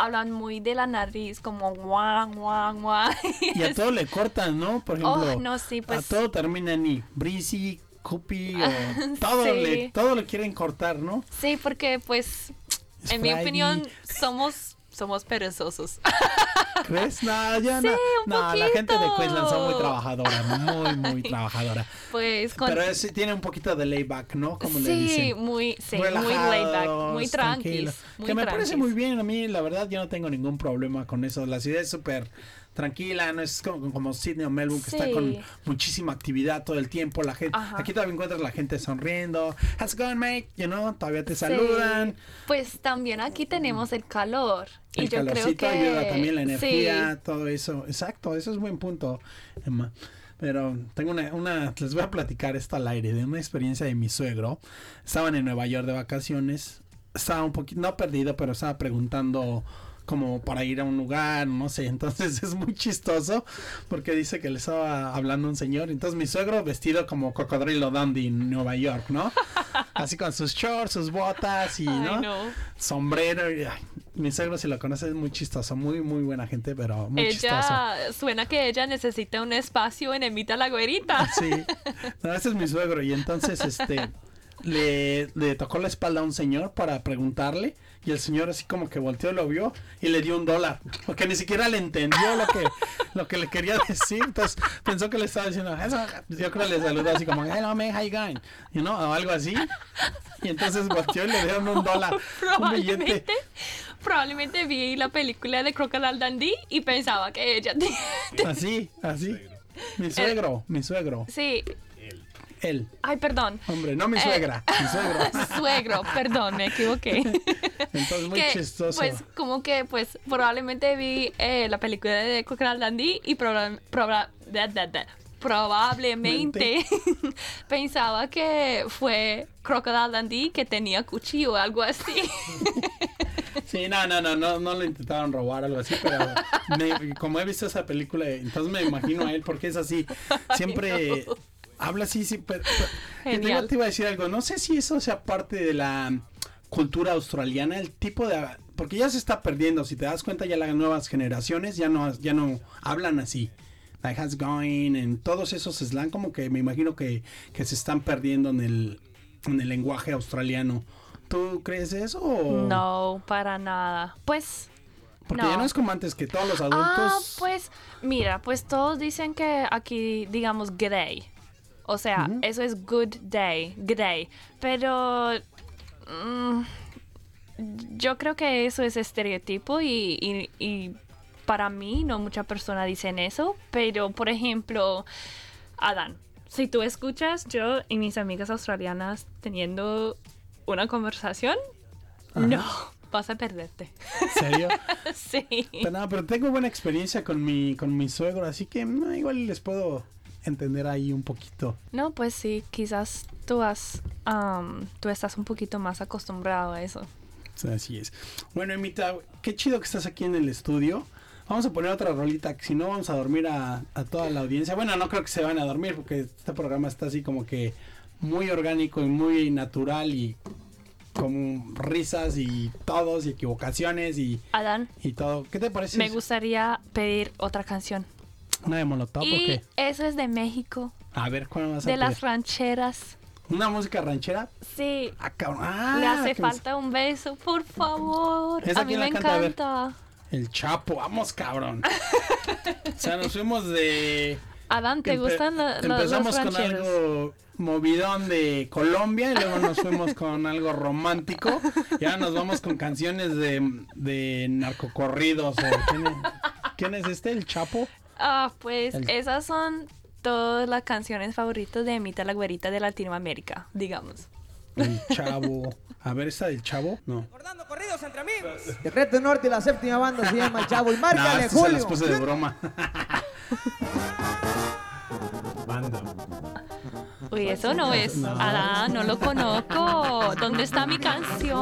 Hablan muy de la nariz, como guau, guau, guau. Y a todo le cortan, ¿no? Por ejemplo, Oh, no, sí, pues- a todo termina en i, breezy, cupi, o todo, Sí. le, todo le quieren cortar, ¿no? Sí, porque pues, Es en mi opinión, somos, somos perezosos. ¿Crees? No, ya Sí, no. un No, la gente de. Queensland son muy trabajadora, muy, muy trabajadora. Pues con... Pero es- tiene un poquito de layback, ¿no? Como le sí, dicen. muy, sí, muy laid back, muy tranquilo. Que me parece tranquis. muy bien a mí, la verdad, yo no tengo ningún problema con eso. La ciudad es súper tranquila, no es como, como Sydney o Melbourne que está con muchísima actividad todo el tiempo. La gente, Ajá. aquí todavía encuentras la gente sonriendo. How's it going, mate? You know, todavía te Sí. saludan. Pues también aquí tenemos el calor. y El yo creo que ayuda también la energía, Sí. todo eso. Exacto, eso es buen punto, Emma. Pero tengo una, una, les voy a platicar esto al aire de una experiencia de mi suegro. Estaban en Nueva York de vacaciones. Estaba un poquito, no perdido, pero estaba preguntando como para ir a un lugar, no sé. Entonces es muy chistoso porque dice que le estaba hablando un señor. Entonces mi suegro vestido como cocodrilo dandy en Nueva York, ¿no? Así con sus shorts, sus botas y, ¿no? no. Sombrero. y, ay, mi suegro, si lo conoces, es muy chistoso. Muy, muy buena gente, pero muy chistoso. Ella, suena que ella necesita un espacio en Emita la Güerita. Sí. No, ese es mi suegro. Y entonces, este, le, le tocó la espalda a un señor para preguntarle. Y el señor así como que volteó, lo vio y le dio un dólar. Porque ni siquiera le entendió lo que, lo que le quería decir. Entonces pensó que le estaba diciendo, "Eso", yo creo que le saludó así como, hello man, how you going? You know, o algo así. Y entonces volteó y le dieron un dólar. Un billete. Probablemente, probablemente vi la película de Crocodile Dundee y pensaba que ella... Así, así. Mi suegro, mi suegro. sí. Él. Ay, perdón. Hombre, no mi Eh, suegra, mi suegro. Suegro, perdón, me equivoqué. Entonces muy que, chistoso. Pues como que pues probablemente vi eh, la película de Crocodile Dundee y proba- proba- probablemente pensaba que fue Crocodile Dundee que tenía cuchillo o algo así. Sí, no, no, no, no, no lo intentaron robar algo así, pero me- como he visto esa película, entonces me imagino a él porque es así. Siempre no. Habla así, sí, pero, pero- que te, iba, a decir algo. No sé si eso sea parte de la cultura australiana, el tipo de porque ya se está perdiendo. Si te das cuenta, ya las nuevas generaciones ya no, ya no hablan así. Like it going, en todos esos slang como que me imagino que, que se están perdiendo en el, en el lenguaje australiano. ¿Tú crees eso? o- No, para nada. Pues Porque ya no es como antes que todos los adultos. Ah, pues mira, pues todos dicen que aquí digamos day. O sea, eso es good day, good day. Pero mm, yo creo que eso es estereotipo y, y- y para mí no muchas personas dicen eso. Pero por ejemplo, Adán, si tú escuchas yo y mis amigas australianas teniendo una conversación, no, vas a perderte. ¿En serio? sí. Pero, no, pero tengo buena experiencia con mi, con mi suegro, así que no, igual les puedo entender ahí un poquito. No, pues sí, quizás tú has, am, tú estás un poquito más acostumbrado a eso. Así es. Bueno, Emita, qué chido que estás aquí en el estudio. Vamos a poner otra rolita, que si no vamos a dormir a, a toda la audiencia. Bueno, no creo que se van a dormir, porque este programa está así como que muy orgánico y muy natural y con risas y todos y equivocaciones y, Adán, y todo. ¿Qué te parece? me gustaría pedir otra canción. ¿Una de Molotov o y qué? eso es de México, A ver, ¿cuál vas a de las rancheras. ¿Una música ranchera? Sí, Ah, cabrón. Ah, le hace que me- falta un beso, por favor. ¿Esa A mí me canta? Encanta. El Chapo, vamos, cabrón. o sea, nos fuimos de. Adán, ¿te gustan los Empezamos con algo movidón de Colombia y luego nos fuimos con algo romántico. Y ahora nos vamos con canciones de, de narcocorridos. o ¿quién, es, quién es este? ¿El Chapo? Ah, pues El- esas son todas las canciones favoritas de Emita la Güerita de Latinoamérica, digamos. El Chavo. A ver, ¿esta del Chavo? No. Corridos entre amigos. El Reto Norte, la séptima banda se llama El Chavo. Y No, márcale, esta se Julio. las puse de broma. Banda. Uy, eso no es. No. Adán, no lo conozco. ¿Dónde está mi canción?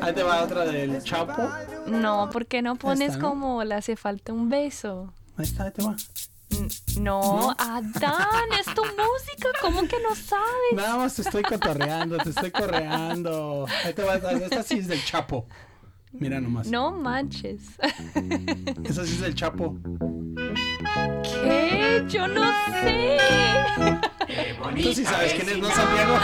Ahí te va otra del Chapo. No, ¿por qué no pones Esta, ¿no? como le hace falta un beso? Ahí está, ahí te va. No, Adán, es tu música. ¿Cómo que no sabes? Nada más te estoy cotorreando, te estoy correando. Ahí te va, esta sí es del Chapo. Mira nomás. No manches. Esa sí es del Chapo. ¿Qué? Yo no sé. Tú sí sabes quién es, ¿no, Santiago?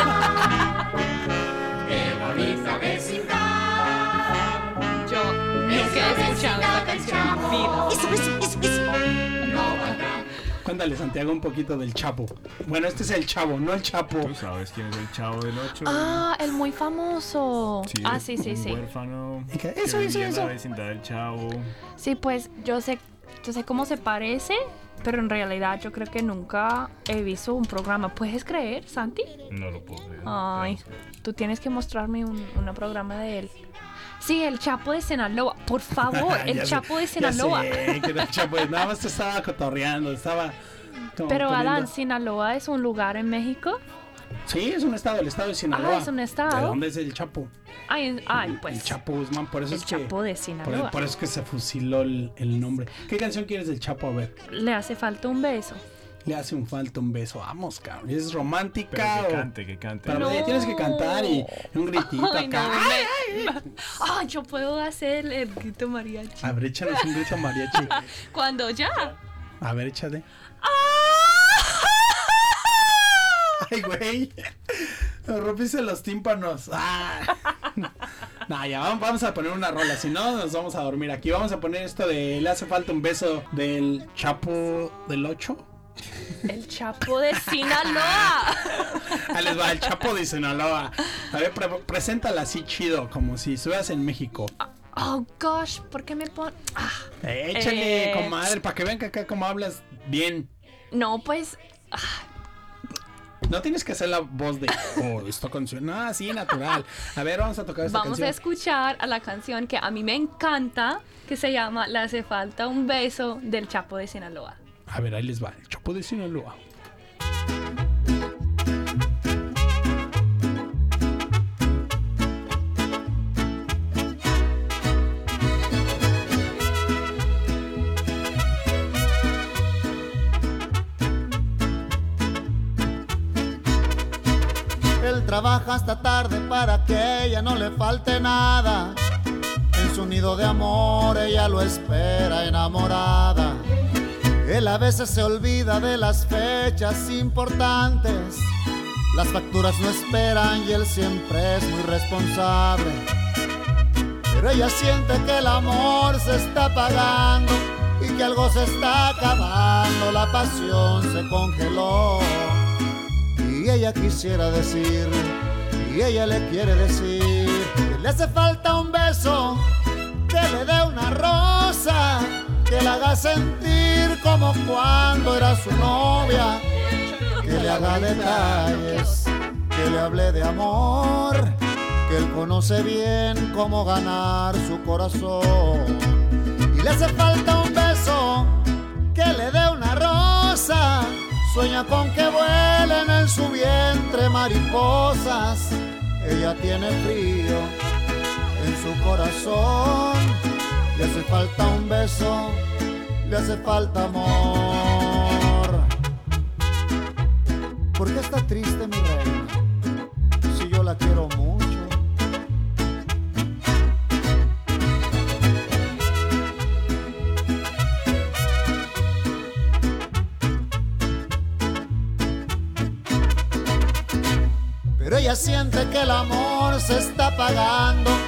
Yo nunca he escuchado esta canción en mi vida. Cuéntale, Santiago, un poquito del Chapo. Bueno, este es el Chavo, no el Chapo. ¿Tú sabes quién es el chavo del 8? Ah, el muy famoso. Sí, ah, sí, sí, un sí. huérfano Eso, eso, eso. la vecindad del chavo. Sí, pues yo sé, yo sé cómo se parece, pero en realidad yo creo que nunca he visto un programa. ¿Puedes creer, Santi? No lo puedo creer. Ay, tú tienes que mostrarme un, un programa de él. Sí, el Chapo de Sinaloa. Por favor, el Chapo de Sinaloa. sé que el Chapo. Nada más te estaba cotorreando, estaba. como Pero poniendo- Adán, Sinaloa es un lugar en México. Sí, es un estado, el estado de Sinaloa. Ah, es un estado. ¿De dónde es el Chapo? Ay, ay pues. El Chapo Guzmán, por eso El es que. Chapo de Por, Sinaloa. por eso es que se fusiló el, el nombre. ¿Qué canción quieres del Chapo? A ver, Le hace falta un beso. Le hace un falta un beso. Vamos, cabrón. ¿Es romántica Pero que cante, que cante. Pero ya tienes que cantar y un gritito Ay, no, acá. me- Ah, yo puedo hacer el grito mariachi. A ver, échanos un grito mariachi. Cuando ya. A ver, échale. Ay, güey. Rompiste los tímpanos. Ah. No, ya vamos, vamos a poner una rola. Si no, nos vamos a dormir aquí. Vamos a poner esto de Le hace falta un beso del Chapo del 8. El Chapo de Sinaloa. Ahí les va, el Chapo de Sinaloa. A ver, pre- preséntala así chido, como si estuvieras en México. Oh gosh, ¿por qué me pon.? Ah, échale, Eh. comadre, para que vean que acá como hablas bien. no, pues. No tienes que hacer la voz de, oh, esta canción. No, así natural. A ver, vamos a tocar esta Vamos a canción. escuchar a la canción que a mí me encanta, que se llama Le hace falta un beso del Chapo de Sinaloa. A ver, ahí les va, el Chopo de Sinaloa. Trabaja hasta tarde para que ella no le falte nada. En su nido de amor ella lo espera enamorada. Él a veces se olvida de las fechas importantes. Las facturas no esperan y él siempre es muy responsable. Pero ella siente que el amor se está pagando y que algo se está acabando. La pasión se congeló. Y ella quisiera decir, y ella le quiere decir, que le hace falta un beso, que le dé una rosa, que la haga sentir como cuando era su novia, que le haga detalles, que le hable de amor, que él conoce bien cómo ganar su corazón. Y le hace falta un beso, que le dé una rosa, Sueña con que vuelen en su vientre mariposas. Ella tiene frío en su corazón. Le hace falta un beso, le hace falta amor. ¿Por qué está triste mi reina? Si yo la quiero mucho. Pero ella siente que el amor se está apagando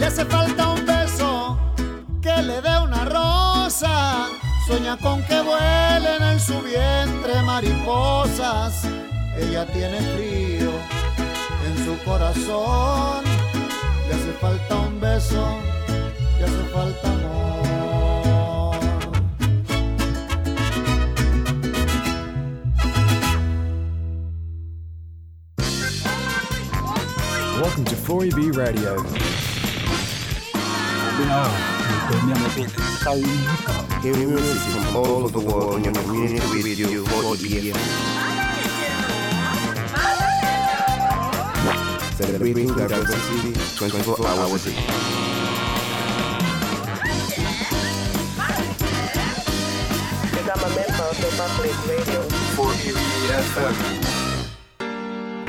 Le hace falta un beso, que le dé una rosa. Sueña con que vuelen en su vientre mariposas. Ella tiene frío en su corazón. Le hace falta un beso, le hace falta amor. Welcome to 4EB Radio. Music from all over the world on your community radio 4EB Celebrating diversity 24 hours a day. Become a member of the Public Radio. 4EB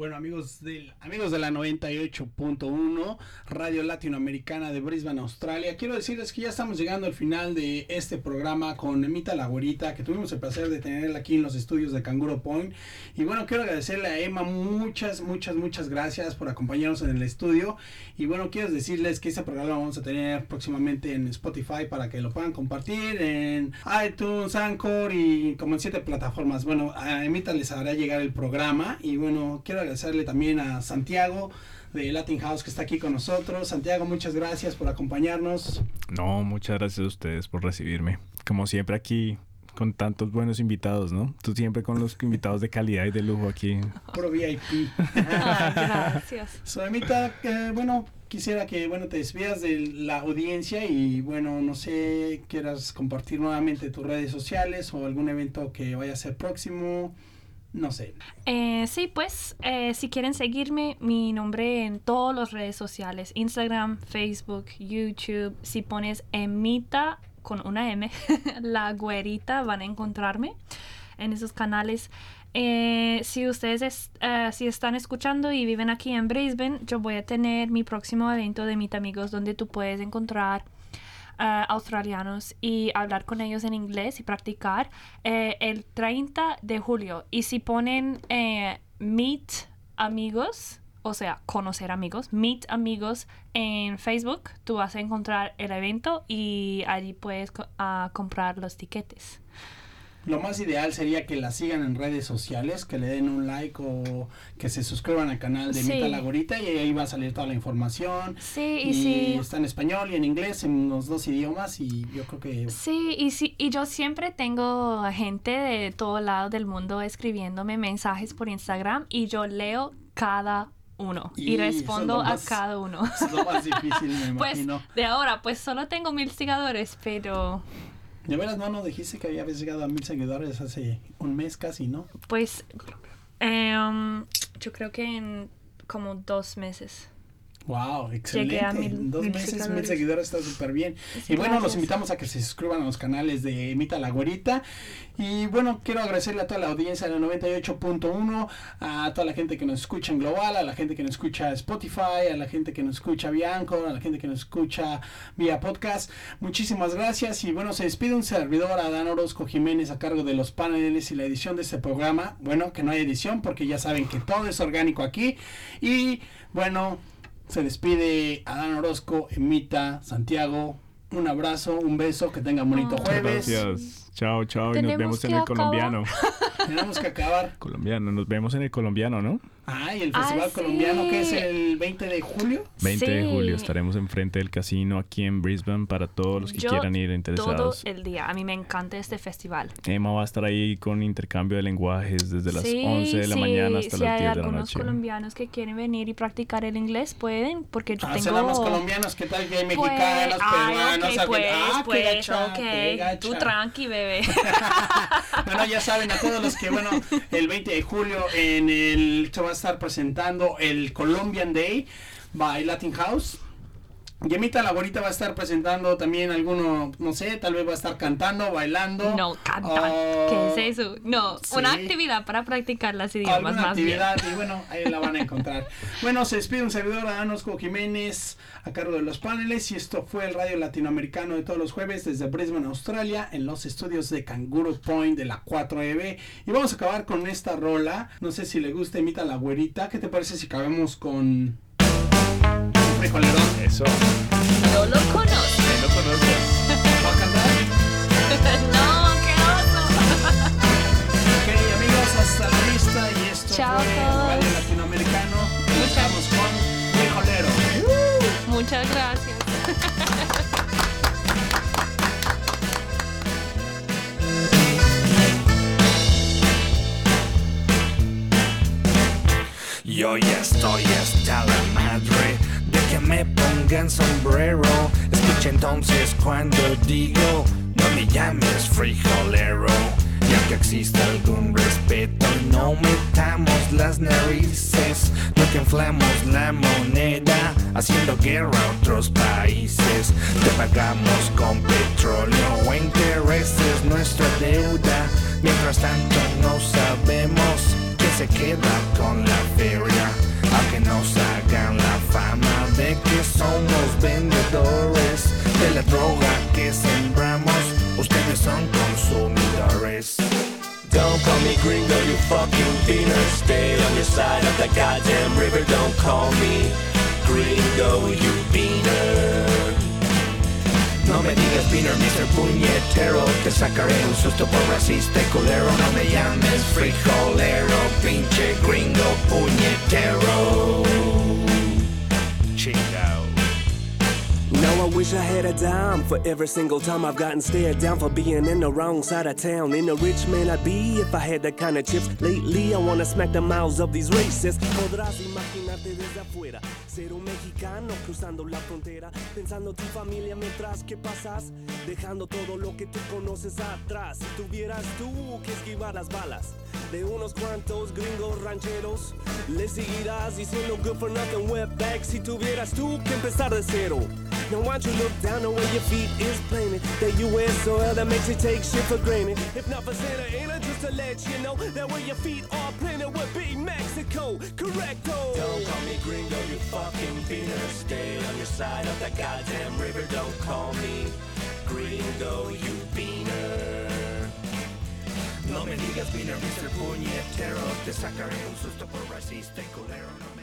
Bueno, amigos, del, amigos de la 98.1, Radio Latinoamericana de Brisbane, Australia. Quiero decirles que ya estamos llegando al final de este programa con Emita La que tuvimos el placer de tenerla aquí en los estudios de Canguro Point. Y bueno, quiero agradecerle a Emma muchas, muchas, muchas gracias por acompañarnos en el estudio. Y bueno, quiero decirles que este programa lo vamos a tener próximamente en Spotify para que lo puedan compartir en iTunes, Anchor y como en siete plataformas. Bueno, a Emita les hará llegar el programa. Y bueno, quiero agradecerle también a Santiago de Latin House que está aquí con nosotros. Santiago, muchas gracias por acompañarnos. No, muchas gracias a ustedes por recibirme. Como siempre aquí con tantos buenos invitados, ¿no? Tú siempre con los invitados de calidad y de lujo aquí. Puro VIP. Ay, gracias. Soemita, eh, bueno, quisiera que bueno te despidas de la audiencia y bueno, no sé, quieras compartir nuevamente tus redes sociales o algún evento que vaya a ser próximo. No sé. Eh, sí, pues eh, si quieren seguirme, mi nombre en todas las redes sociales, Instagram, Facebook, YouTube, si pones Emita con una M, la güerita van a encontrarme. en esos canales. Eh, si ustedes es- eh, si están escuchando y viven aquí en Brisbane, yo voy a tener mi próximo evento de Meet Amigos donde tú puedes encontrar eh, australianos y hablar con ellos en inglés y practicar eh, el 30 de julio. Y si ponen eh, Meet Amigos, o sea, conocer amigos, Meet Amigos en Facebook, tú vas a encontrar el evento y allí puedes ah, comprar los tiquetes. Lo más ideal sería que la sigan en redes sociales, que le den un like o que se suscriban al canal de Sí. Mita La Gorita y ahí va a salir toda la información. Sí, y sí. está en español y en inglés, en los dos idiomas y yo creo que Sí, y sí, y yo siempre tengo gente de todo lado del mundo escribiéndome mensajes por Instagram y yo leo cada uno y, respondo a cada uno. es lo más difícil, me Pues imagino. de ahora, pues solo tengo mil seguidores, pero De veras, no, no dijiste que habías llegado a mil seguidores hace un mes casi, ¿no? pues em, yo creo que en como dos meses. Wow, excelente. Mil- dos mil meses, mil seguidores. está súper bien. Sí, y bueno, los invitamos a que se suscriban a los canales de Emita La Güerita. Y bueno, quiero agradecerle a toda la audiencia de la 98.1, a toda la gente que nos escucha en Global, a la gente que nos escucha Spotify, a la gente que nos escucha vía Anchor, a la gente que nos escucha vía podcast. Muchísimas gracias. Y bueno, se despide un servidor, Adán Orozco Jiménez, a cargo de los paneles y la edición de este programa. Bueno, que no hay edición porque ya saben que todo es orgánico aquí. Y bueno, se despide Adán Orozco, Emita, Santiago. Un abrazo, un beso, que tengan bonito Muchas jueves. Gracias. Chao, chao. Y nos vemos en el acabar. colombiano. Tenemos que acabar. Colombiano, nos vemos en el colombiano, ¿no? Ah, y el Festival Ay, Colombiano que es el 20 de julio. 20 de Sí. julio estaremos enfrente del casino aquí en Brisbane para todos los que Yo quieran ir todo interesados. el día. A mí me encanta este festival. Emma va a estar ahí con intercambio de lenguajes desde las Sí, 11 de la sí, mañana hasta si las hay 10 de la algunos noche. colombianos que quieren venir y practicar el inglés, pueden, porque yo Ah, tengo... serán más colombianos, ¿qué tal que hay Pues, mexicanos, ay, peruanos? ok, pues, ah, qué pues, gacha, qué ok. gacha. Tú tranqui, Bueno, ya saben a todos los que, bueno, el 20 de julio en el se va a estar presentando el Colombian Day by Latin House. Yemita la güerita va a estar presentando también alguno, no sé, tal vez va a estar cantando, bailando. No, cantar. o ¿Qué es eso? No, una actividad para practicar las idiomas alguna más bien. actividad y bueno, ahí la van a encontrar. bueno, se despide un servidor Adán Osco Jiménez a cargo de los paneles y esto fue el radio latinoamericano de todos los jueves desde Brisbane, Australia, en los estudios de Kangaroo Point de la 4EB y vamos a acabar con esta rola, no sé si le gusta, imita a la güerita, ¿qué te parece si acabemos con un frijolerón? Eso. No lo conozco. lo conoces. ¿Va a cantar? no, qué oso. Ok, amigos, hasta la vista y esto Chao, fue. Radio Latinoamericano. Estamos con frijolero. Muchas gracias. Yo ya estoy hasta la madre que me pongan sombrero. Escucha entonces cuando digo, no me llames frijolero. Y aunque exista algún respeto, no metamos las narices. No que inflamos la moneda, haciendo guerra a otros países. Te pagamos con petróleo o intereses nuestra deuda. Mientras tanto no sabemos que se queda con la feria. Aunque nos hagan la fama de que somos vendedores de la droga que sembramos, ustedes son consumidores. Don't call me gringo, you fucking beaner. Stay on your side of the goddamn river. Don't call me gringo, you beaner. No me digas beaner, Mr. Puñetero Te sacaré un susto por racista y culero No me llames frijolero Pinche gringo puñetero Chingao Now I wish I had a dime for every single time I've gotten stared down for being in the wrong side of town. In a rich man I'd be if I had that kind of chips. Lately I wanna smack the mouths of these racists. Oh, Desde afuera ser un mexicano cruzando la frontera, pensando tu familia mientras que pasas, dejando todo lo que tú conoces atrás. Si tuvieras tú que esquivar las balas de unos cuantos gringos rancheros, le seguirás diciendo good for nothing wetback. Si tuvieras tú que empezar de cero Now why don't you look down on where your feet is planted? That U.S. soil that makes you take shit for granted. If not for Santa Ana, just to let you know that where your feet are planted would be Mexico. Correcto. Call me gringo, you fucking beaner. Stay on your side of that goddamn river. Don't call me gringo, you beaner. No me digas beaner, Mr. Puñetero. Te sacaré un susto por racista y culero. No me